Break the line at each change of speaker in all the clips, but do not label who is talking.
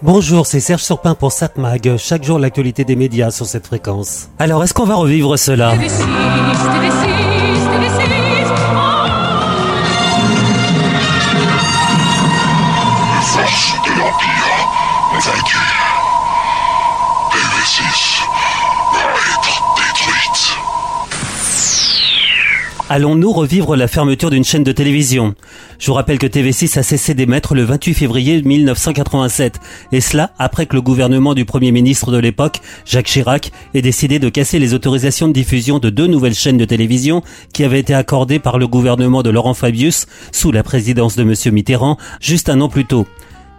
Bonjour, c'est Serge Surpin pour Satmag. Chaque jour, l'actualité des médias sur cette fréquence. Alors, est-ce qu'on va revivre cela? Allons-nous revivre la fermeture d'une chaîne de télévision? Je vous rappelle que TV6 a cessé d'émettre le 28 février 1987, et cela après que le gouvernement du Premier ministre de l'époque, Jacques Chirac, ait décidé de casser les autorisations de diffusion de deux nouvelles chaînes de télévision qui avaient été accordées par le gouvernement de Laurent Fabius sous la présidence de M. Mitterrand juste un an plus tôt.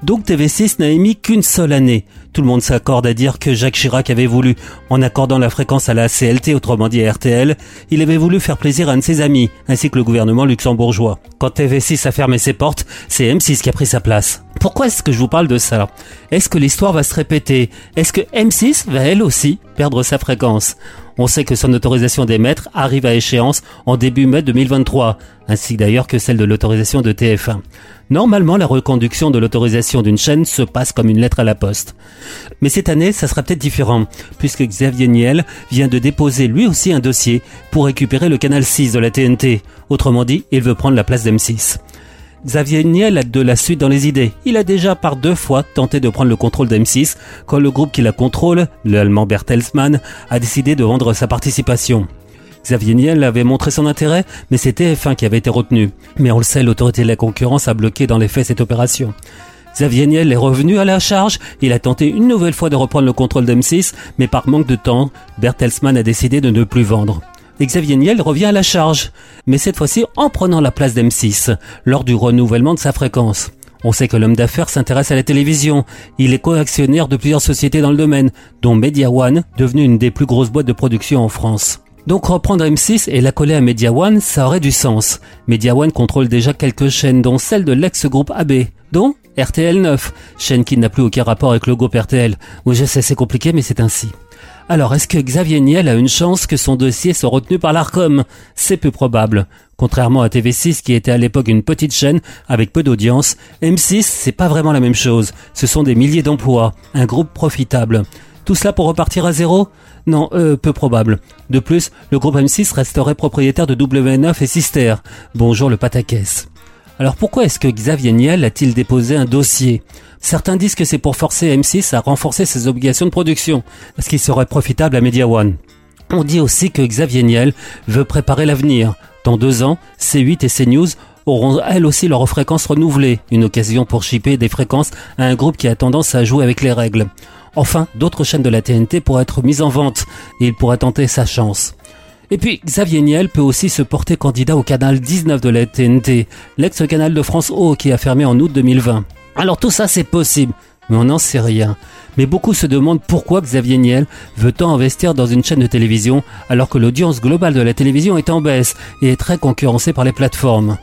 Donc TV6 n'a émis qu'une seule année. Tout le monde s'accorde à dire que Jacques Chirac avait voulu, en accordant la fréquence à la CLT, autrement dit à RTL, il avait voulu faire plaisir à un de ses amis, ainsi que le gouvernement luxembourgeois. Quand TV6 a fermé ses portes, c'est M6 qui a pris sa place. Pourquoi est-ce que je vous parle de ça Est-ce que l'histoire va se répéter Est-ce que M6 va elle aussi perdre sa fréquence on sait que son autorisation d'émettre arrive à échéance en début mai 2023, ainsi d'ailleurs que celle de l'autorisation de TF1. Normalement, la reconduction de l'autorisation d'une chaîne se passe comme une lettre à la poste. Mais cette année, ça sera peut-être différent, puisque Xavier Niel vient de déposer lui aussi un dossier pour récupérer le canal 6 de la TNT. Autrement dit, il veut prendre la place d'M6. Xavier Niel a de la suite dans les idées. Il a déjà par deux fois tenté de prendre le contrôle d'M6 quand le groupe qui la contrôle, l'allemand Bertelsmann, a décidé de vendre sa participation. Xavier Niel avait montré son intérêt, mais c'est TF1 qui avait été retenu. Mais on le sait, l'autorité de la concurrence a bloqué dans les faits cette opération. Xavier Niel est revenu à la charge, il a tenté une nouvelle fois de reprendre le contrôle d'M6, mais par manque de temps, Bertelsmann a décidé de ne plus vendre. Xavier Niel revient à la charge, mais cette fois-ci en prenant la place d'M6, lors du renouvellement de sa fréquence. On sait que l'homme d'affaires s'intéresse à la télévision. Il est co-actionnaire de plusieurs sociétés dans le domaine, dont Media One, devenue une des plus grosses boîtes de production en France. Donc reprendre M6 et la coller à Media One, ça aurait du sens. Media One contrôle déjà quelques chaînes, dont celle de l'ex-groupe AB, dont RTL 9, chaîne qui n'a plus aucun rapport avec le groupe RTL. Oui, je sais, c'est compliqué, mais c'est ainsi. Alors, est-ce que Xavier Niel a une chance que son dossier soit retenu par l'ARCOM? C'est peu probable. Contrairement à TV6 qui était à l'époque une petite chaîne avec peu d'audience, M6 c'est pas vraiment la même chose. Ce sont des milliers d'emplois, un groupe profitable. Tout cela pour repartir à zéro? Non, euh, peu probable. De plus, le groupe M6 resterait propriétaire de W9 et Sister. Bonjour le pataquès. Alors pourquoi est-ce que Xavier Niel a-t-il déposé un dossier? Certains disent que c'est pour forcer M6 à renforcer ses obligations de production, parce qu'il serait profitable à Media One. On dit aussi que Xavier Niel veut préparer l'avenir. Dans deux ans, C8 et CNews auront elles aussi leurs fréquences renouvelées, une occasion pour shipper des fréquences à un groupe qui a tendance à jouer avec les règles. Enfin, d'autres chaînes de la TNT pourraient être mises en vente, et il pourrait tenter sa chance. Et puis, Xavier Niel peut aussi se porter candidat au canal 19 de la TNT, l'ex-canal de France O qui a fermé en août 2020. Alors tout ça c'est possible, mais on n'en sait rien. Mais beaucoup se demandent pourquoi Xavier Niel veut tant investir dans une chaîne de télévision alors que l'audience globale de la télévision est en baisse et est très concurrencée par les plateformes.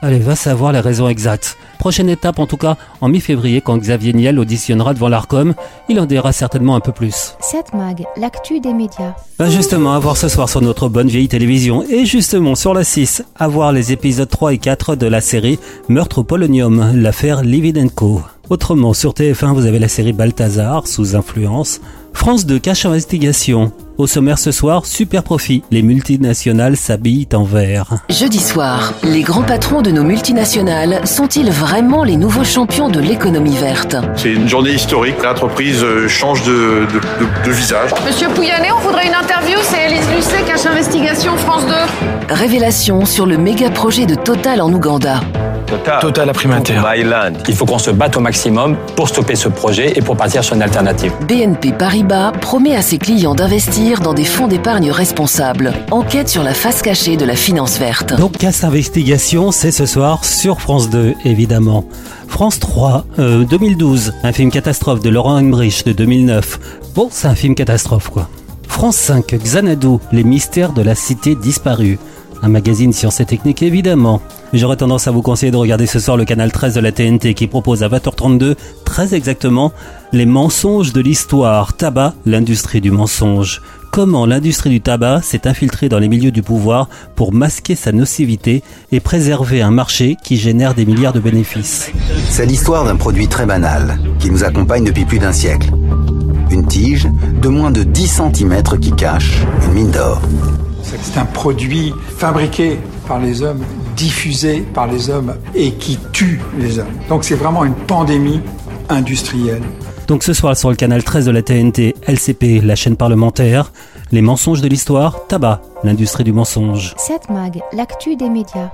Allez, va savoir les raisons exactes. Prochaine étape en tout cas, en mi-février, quand Xavier Niel auditionnera devant l'ARCOM, il en dira certainement un peu plus.
7 Mag, l'actu des médias.
Ben justement, à voir ce soir sur notre bonne vieille télévision. Et justement, sur la 6, à voir les épisodes 3 et 4 de la série Meurtre au Polonium, l'affaire Lividenko. Autrement, sur TF1, vous avez la série Balthazar, sous influence. France 2, cache investigation. Au sommaire ce soir, super profit. Les multinationales s'habillent en vert.
Jeudi soir, les grands patrons de nos multinationales sont-ils vraiment les nouveaux champions de l'économie verte?
C'est une journée historique. L'entreprise euh, change de, de, visage.
Monsieur Pouyanné, on voudrait une interview. C'est Elise Lucet, cache investigation France 2.
Révélation sur le méga projet de Total en Ouganda.
Total, Total a pris
Il faut qu'on se batte au maximum pour stopper ce projet et pour partir sur une alternative.
BNP Paribas promet à ses clients d'investir dans des fonds d'épargne responsables. Enquête sur la face cachée de la finance verte.
Donc, casse investigation, c'est ce soir sur France 2, évidemment. France 3, 2012, euh, un film catastrophe de Laurent Emmerich de 2009. Bon, c'est un film catastrophe, quoi. France 5, Xanadu, les mystères de la cité disparue un magazine sciences et techniques évidemment. Mais j'aurais tendance à vous conseiller de regarder ce soir le canal 13 de la TNT qui propose à 20h32, très exactement, les mensonges de l'histoire, tabac, l'industrie du mensonge. comment l'industrie du tabac s'est infiltrée dans les milieux du pouvoir pour masquer sa nocivité et préserver un marché qui génère des milliards de bénéfices?
C'est l'histoire d'un produit très banal qui nous accompagne depuis plus d'un siècle. Une tige de moins de 10 cm qui cache une mine d'or.
C'est un produit fabriqué par les hommes, diffusé par les hommes et qui tue les hommes. Donc c'est vraiment une pandémie industrielle.
Donc ce soir sur le canal 13 de la TNT, LCP, la chaîne parlementaire, les mensonges de l'histoire, tabac, l'industrie du mensonge.
7 Mag, l'actu des médias.